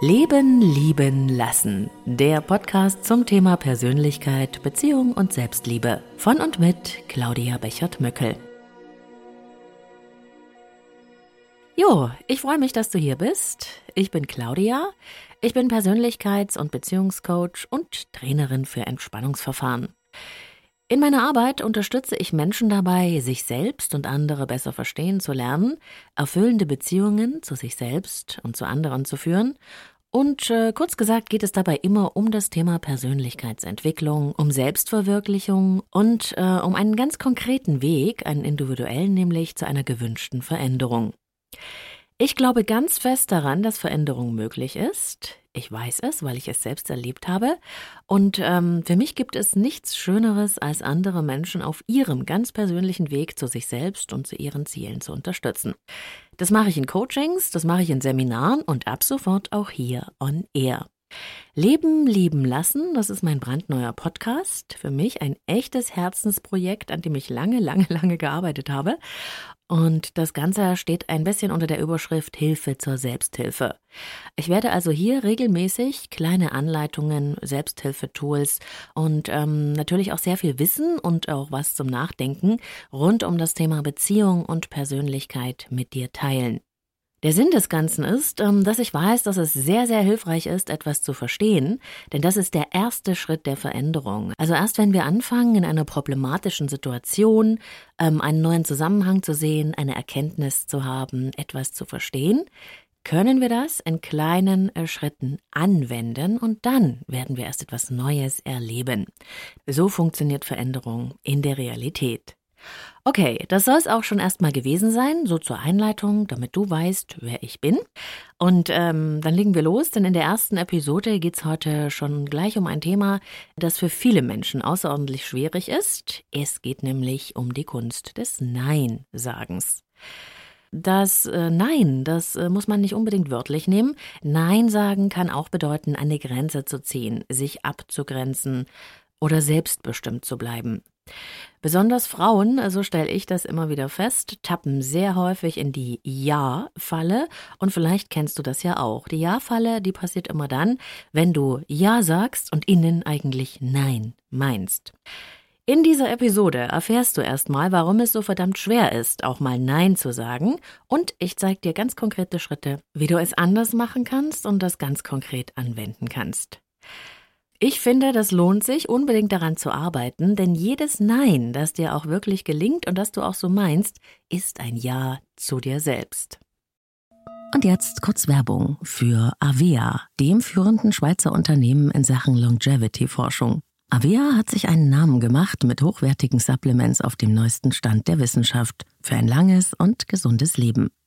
Leben, Lieben, Lassen. Der Podcast zum Thema Persönlichkeit, Beziehung und Selbstliebe. Von und mit Claudia Bechert-Möckel. Jo, ich freue mich, dass du hier bist. Ich bin Claudia. Ich bin Persönlichkeits- und Beziehungscoach und Trainerin für Entspannungsverfahren. In meiner Arbeit unterstütze ich Menschen dabei, sich selbst und andere besser verstehen zu lernen, erfüllende Beziehungen zu sich selbst und zu anderen zu führen. Und äh, kurz gesagt geht es dabei immer um das Thema Persönlichkeitsentwicklung, um Selbstverwirklichung und äh, um einen ganz konkreten Weg, einen individuellen nämlich zu einer gewünschten Veränderung. Ich glaube ganz fest daran, dass Veränderung möglich ist. Ich weiß es, weil ich es selbst erlebt habe. Und ähm, für mich gibt es nichts Schöneres, als andere Menschen auf ihrem ganz persönlichen Weg zu sich selbst und zu ihren Zielen zu unterstützen. Das mache ich in Coachings, das mache ich in Seminaren und ab sofort auch hier on Air. Leben, lieben lassen, das ist mein brandneuer Podcast. Für mich ein echtes Herzensprojekt, an dem ich lange, lange, lange gearbeitet habe. Und das Ganze steht ein bisschen unter der Überschrift Hilfe zur Selbsthilfe. Ich werde also hier regelmäßig kleine Anleitungen, Selbsthilfetools und ähm, natürlich auch sehr viel Wissen und auch was zum Nachdenken rund um das Thema Beziehung und Persönlichkeit mit dir teilen. Der Sinn des Ganzen ist, ähm, dass ich weiß, dass es sehr, sehr hilfreich ist, etwas zu verstehen, denn das ist der erste Schritt der Veränderung. Also erst wenn wir anfangen, in einer problematischen Situation ähm, einen neuen Zusammenhang zu sehen, eine Erkenntnis zu haben, etwas zu verstehen, können wir das in kleinen äh, Schritten anwenden und dann werden wir erst etwas Neues erleben. So funktioniert Veränderung in der Realität. Okay, das soll es auch schon erstmal gewesen sein, so zur Einleitung, damit du weißt, wer ich bin. Und ähm, dann legen wir los, denn in der ersten Episode geht es heute schon gleich um ein Thema, das für viele Menschen außerordentlich schwierig ist. Es geht nämlich um die Kunst des Nein-Sagens. Das äh, Nein, das äh, muss man nicht unbedingt wörtlich nehmen. Nein sagen kann auch bedeuten, eine Grenze zu ziehen, sich abzugrenzen oder selbstbestimmt zu bleiben. Besonders Frauen, so stelle ich das immer wieder fest, tappen sehr häufig in die Ja-Falle. Und vielleicht kennst du das ja auch. Die Ja-Falle, die passiert immer dann, wenn du Ja sagst und innen eigentlich Nein meinst. In dieser Episode erfährst du erstmal, warum es so verdammt schwer ist, auch mal Nein zu sagen. Und ich zeige dir ganz konkrete Schritte, wie du es anders machen kannst und das ganz konkret anwenden kannst. Ich finde, das lohnt sich, unbedingt daran zu arbeiten, denn jedes Nein, das dir auch wirklich gelingt und das du auch so meinst, ist ein Ja zu dir selbst. Und jetzt kurz Werbung für Avea, dem führenden Schweizer Unternehmen in Sachen Longevity-Forschung. Avea hat sich einen Namen gemacht mit hochwertigen Supplements auf dem neuesten Stand der Wissenschaft für ein langes und gesundes Leben.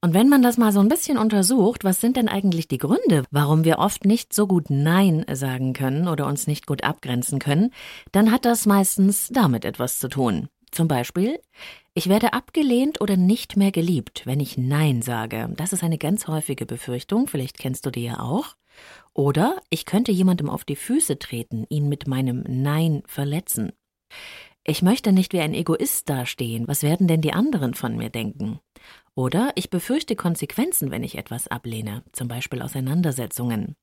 Und wenn man das mal so ein bisschen untersucht, was sind denn eigentlich die Gründe, warum wir oft nicht so gut Nein sagen können oder uns nicht gut abgrenzen können, dann hat das meistens damit etwas zu tun. Zum Beispiel, ich werde abgelehnt oder nicht mehr geliebt, wenn ich Nein sage. Das ist eine ganz häufige Befürchtung, vielleicht kennst du die ja auch. Oder ich könnte jemandem auf die Füße treten, ihn mit meinem Nein verletzen. Ich möchte nicht wie ein Egoist dastehen. Was werden denn die anderen von mir denken? Oder ich befürchte Konsequenzen, wenn ich etwas ablehne, zum Beispiel Auseinandersetzungen.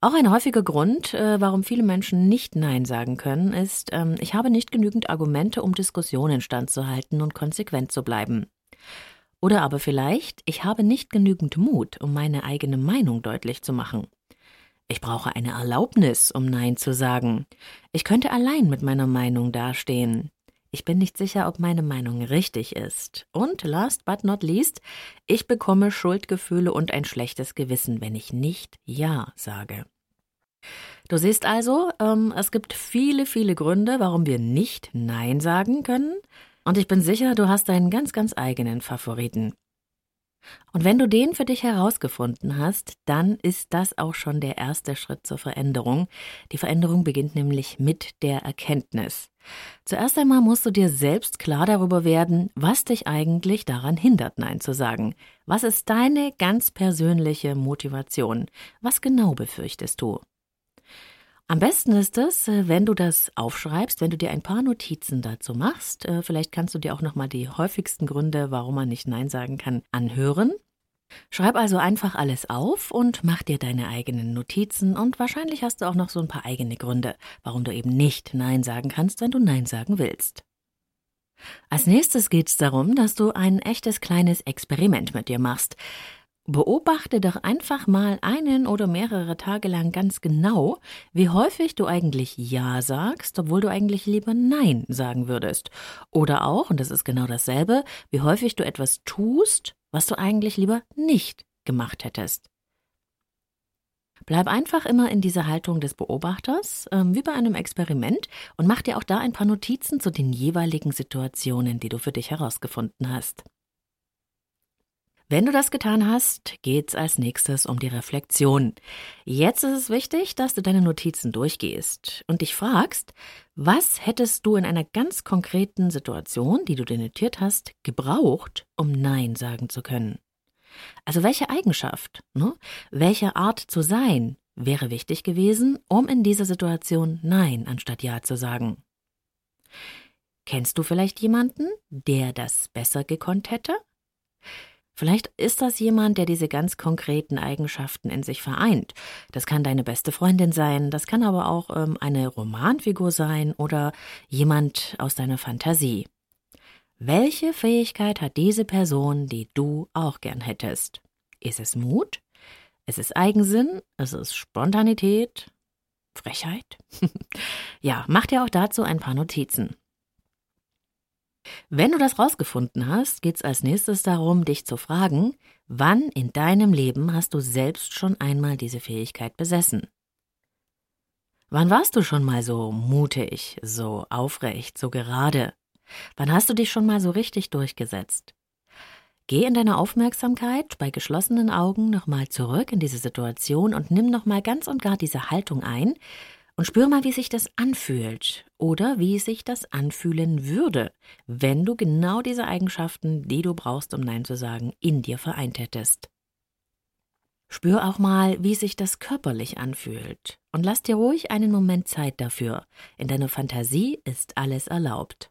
Auch ein häufiger Grund, äh, warum viele Menschen nicht Nein sagen können, ist, ähm, ich habe nicht genügend Argumente, um Diskussionen standzuhalten und konsequent zu bleiben. Oder aber vielleicht, ich habe nicht genügend Mut, um meine eigene Meinung deutlich zu machen. Ich brauche eine Erlaubnis, um Nein zu sagen. Ich könnte allein mit meiner Meinung dastehen. Ich bin nicht sicher, ob meine Meinung richtig ist. Und last but not least, ich bekomme Schuldgefühle und ein schlechtes Gewissen, wenn ich nicht Ja sage. Du siehst also, ähm, es gibt viele, viele Gründe, warum wir nicht Nein sagen können. Und ich bin sicher, du hast deinen ganz, ganz eigenen Favoriten. Und wenn du den für dich herausgefunden hast, dann ist das auch schon der erste Schritt zur Veränderung. Die Veränderung beginnt nämlich mit der Erkenntnis. Zuerst einmal musst du dir selbst klar darüber werden, was dich eigentlich daran hindert, Nein zu sagen. Was ist deine ganz persönliche Motivation? Was genau befürchtest du? Am besten ist es, äh, wenn du das aufschreibst, wenn du dir ein paar Notizen dazu machst. Äh, vielleicht kannst du dir auch nochmal die häufigsten Gründe, warum man nicht Nein sagen kann, anhören. Schreib also einfach alles auf und mach dir deine eigenen Notizen und wahrscheinlich hast du auch noch so ein paar eigene Gründe, warum du eben nicht Nein sagen kannst, wenn du Nein sagen willst. Als nächstes geht es darum, dass du ein echtes kleines Experiment mit dir machst. Beobachte doch einfach mal einen oder mehrere Tage lang ganz genau, wie häufig du eigentlich Ja sagst, obwohl du eigentlich lieber Nein sagen würdest. Oder auch, und das ist genau dasselbe, wie häufig du etwas tust, was du eigentlich lieber nicht gemacht hättest. Bleib einfach immer in dieser Haltung des Beobachters, ähm, wie bei einem Experiment, und mach dir auch da ein paar Notizen zu den jeweiligen Situationen, die du für dich herausgefunden hast. Wenn du das getan hast, geht's als nächstes um die Reflexion. Jetzt ist es wichtig, dass du deine Notizen durchgehst und dich fragst, was hättest du in einer ganz konkreten Situation, die du dir notiert hast, gebraucht, um Nein sagen zu können? Also welche Eigenschaft, ne? welche Art zu sein wäre wichtig gewesen, um in dieser Situation Nein anstatt Ja zu sagen? Kennst du vielleicht jemanden, der das besser gekonnt hätte? Vielleicht ist das jemand, der diese ganz konkreten Eigenschaften in sich vereint. Das kann deine beste Freundin sein, das kann aber auch ähm, eine Romanfigur sein oder jemand aus deiner Fantasie. Welche Fähigkeit hat diese Person, die du auch gern hättest? Ist es Mut? Ist es Eigensinn? Ist es Spontanität? Frechheit? ja, mach dir auch dazu ein paar Notizen. Wenn du das rausgefunden hast, geht's als nächstes darum, dich zu fragen, wann in deinem Leben hast du selbst schon einmal diese Fähigkeit besessen? Wann warst du schon mal so mutig, so aufrecht, so gerade? Wann hast du dich schon mal so richtig durchgesetzt? Geh in deiner Aufmerksamkeit bei geschlossenen Augen nochmal zurück in diese Situation und nimm nochmal ganz und gar diese Haltung ein, und spür mal, wie sich das anfühlt oder wie sich das anfühlen würde, wenn du genau diese Eigenschaften, die du brauchst, um Nein zu sagen, in dir vereint hättest. Spür auch mal, wie sich das körperlich anfühlt und lass dir ruhig einen Moment Zeit dafür. In deiner Fantasie ist alles erlaubt.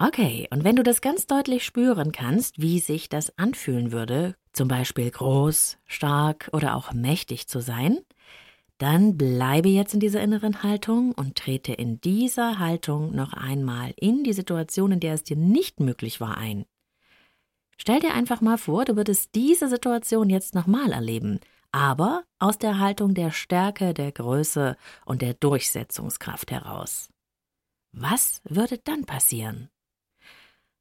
Okay, und wenn du das ganz deutlich spüren kannst, wie sich das anfühlen würde, zum Beispiel groß, stark oder auch mächtig zu sein, dann bleibe jetzt in dieser inneren Haltung und trete in dieser Haltung noch einmal in die Situation, in der es dir nicht möglich war, ein. Stell dir einfach mal vor, du würdest diese Situation jetzt nochmal erleben, aber aus der Haltung der Stärke, der Größe und der Durchsetzungskraft heraus. Was würde dann passieren?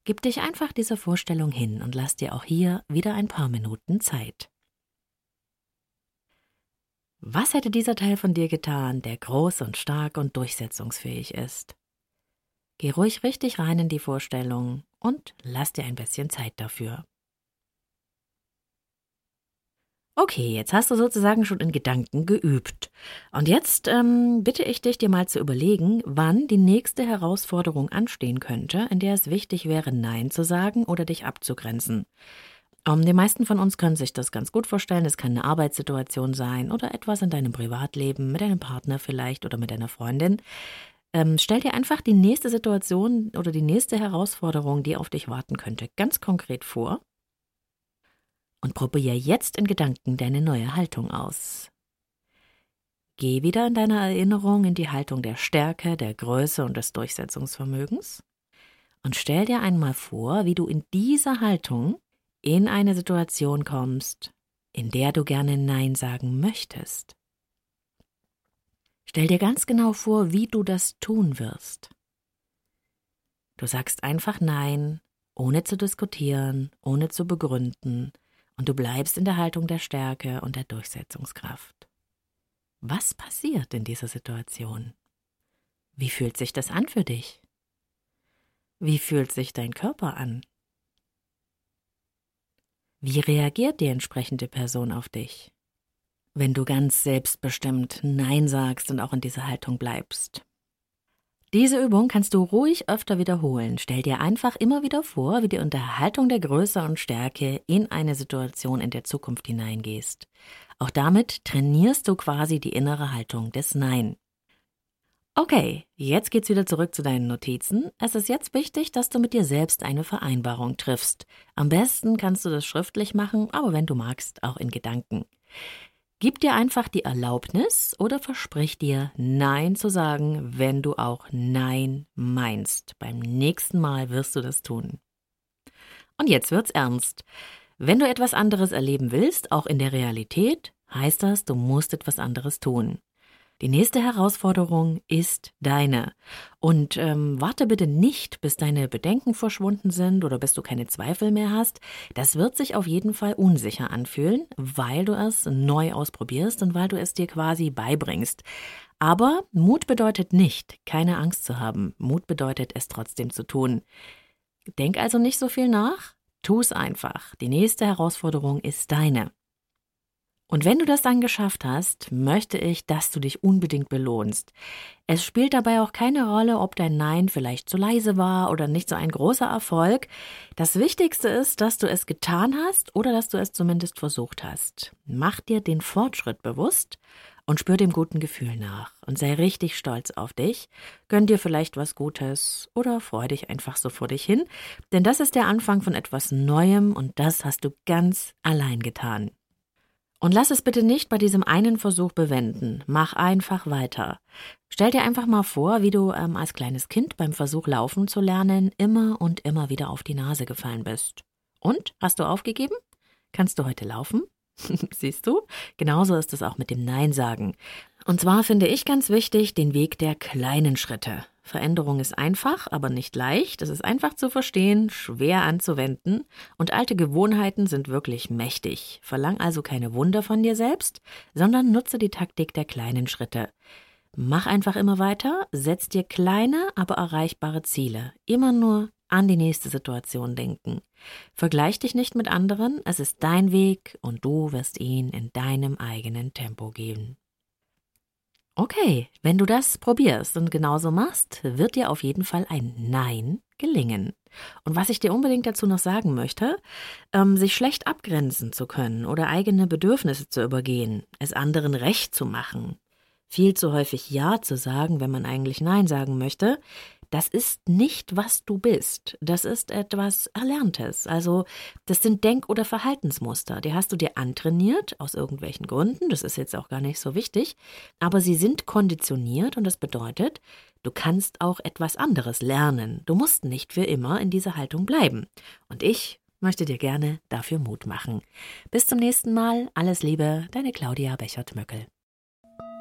Gib dich einfach dieser Vorstellung hin und lass dir auch hier wieder ein paar Minuten Zeit. Was hätte dieser Teil von dir getan, der groß und stark und durchsetzungsfähig ist? Geh ruhig richtig rein in die Vorstellung und lass dir ein bisschen Zeit dafür. Okay, jetzt hast du sozusagen schon in Gedanken geübt. Und jetzt ähm, bitte ich dich, dir mal zu überlegen, wann die nächste Herausforderung anstehen könnte, in der es wichtig wäre, Nein zu sagen oder dich abzugrenzen. Um, die meisten von uns können sich das ganz gut vorstellen. Es kann eine Arbeitssituation sein oder etwas in deinem Privatleben, mit deinem Partner vielleicht oder mit deiner Freundin. Ähm, stell dir einfach die nächste Situation oder die nächste Herausforderung, die auf dich warten könnte, ganz konkret vor. Und probiere jetzt in Gedanken deine neue Haltung aus. Geh wieder in deiner Erinnerung in die Haltung der Stärke, der Größe und des Durchsetzungsvermögens und stell dir einmal vor, wie du in dieser Haltung in eine Situation kommst, in der du gerne Nein sagen möchtest. Stell dir ganz genau vor, wie du das tun wirst. Du sagst einfach Nein, ohne zu diskutieren, ohne zu begründen, und du bleibst in der Haltung der Stärke und der Durchsetzungskraft. Was passiert in dieser Situation? Wie fühlt sich das an für dich? Wie fühlt sich dein Körper an? Wie reagiert die entsprechende Person auf dich? Wenn du ganz selbstbestimmt Nein sagst und auch in dieser Haltung bleibst. Diese Übung kannst du ruhig öfter wiederholen. Stell dir einfach immer wieder vor, wie du unter Haltung der Größe und Stärke in eine Situation in der Zukunft hineingehst. Auch damit trainierst du quasi die innere Haltung des Nein. Okay, jetzt geht's wieder zurück zu deinen Notizen. Es ist jetzt wichtig, dass du mit dir selbst eine Vereinbarung triffst. Am besten kannst du das schriftlich machen, aber wenn du magst, auch in Gedanken. Gib dir einfach die Erlaubnis oder versprich dir, Nein zu sagen, wenn du auch Nein meinst. Beim nächsten Mal wirst du das tun. Und jetzt wird's ernst. Wenn du etwas anderes erleben willst, auch in der Realität, heißt das, du musst etwas anderes tun. Die nächste Herausforderung ist deine. Und ähm, warte bitte nicht, bis deine Bedenken verschwunden sind oder bis du keine Zweifel mehr hast. Das wird sich auf jeden Fall unsicher anfühlen, weil du es neu ausprobierst und weil du es dir quasi beibringst. Aber Mut bedeutet nicht, keine Angst zu haben. Mut bedeutet, es trotzdem zu tun. Denk also nicht so viel nach. Tu es einfach. Die nächste Herausforderung ist deine. Und wenn du das dann geschafft hast, möchte ich, dass du dich unbedingt belohnst. Es spielt dabei auch keine Rolle, ob dein Nein vielleicht zu leise war oder nicht so ein großer Erfolg. Das Wichtigste ist, dass du es getan hast oder dass du es zumindest versucht hast. Mach dir den Fortschritt bewusst und spür dem guten Gefühl nach und sei richtig stolz auf dich. Gönn dir vielleicht was Gutes oder freu dich einfach so vor dich hin, denn das ist der Anfang von etwas Neuem und das hast du ganz allein getan. Und lass es bitte nicht bei diesem einen Versuch bewenden. Mach einfach weiter. Stell dir einfach mal vor, wie du ähm, als kleines Kind beim Versuch laufen zu lernen immer und immer wieder auf die Nase gefallen bist. Und? Hast du aufgegeben? Kannst du heute laufen? Siehst du? Genauso ist es auch mit dem Nein sagen. Und zwar finde ich ganz wichtig den Weg der kleinen Schritte. Veränderung ist einfach, aber nicht leicht. Es ist einfach zu verstehen, schwer anzuwenden und alte Gewohnheiten sind wirklich mächtig. Verlang also keine Wunder von dir selbst, sondern nutze die Taktik der kleinen Schritte. Mach einfach immer weiter, setz dir kleine, aber erreichbare Ziele. Immer nur an die nächste Situation denken. Vergleich dich nicht mit anderen, es ist dein Weg und du wirst ihn in deinem eigenen Tempo gehen. Okay, wenn du das probierst und genauso machst, wird dir auf jeden Fall ein Nein gelingen. Und was ich dir unbedingt dazu noch sagen möchte, ähm, sich schlecht abgrenzen zu können oder eigene Bedürfnisse zu übergehen, es anderen recht zu machen, viel zu häufig Ja zu sagen, wenn man eigentlich Nein sagen möchte, das ist nicht, was du bist. Das ist etwas Erlerntes. Also, das sind Denk- oder Verhaltensmuster. Die hast du dir antrainiert, aus irgendwelchen Gründen. Das ist jetzt auch gar nicht so wichtig. Aber sie sind konditioniert und das bedeutet, du kannst auch etwas anderes lernen. Du musst nicht für immer in dieser Haltung bleiben. Und ich möchte dir gerne dafür Mut machen. Bis zum nächsten Mal. Alles Liebe, deine Claudia Bechert-Möckel.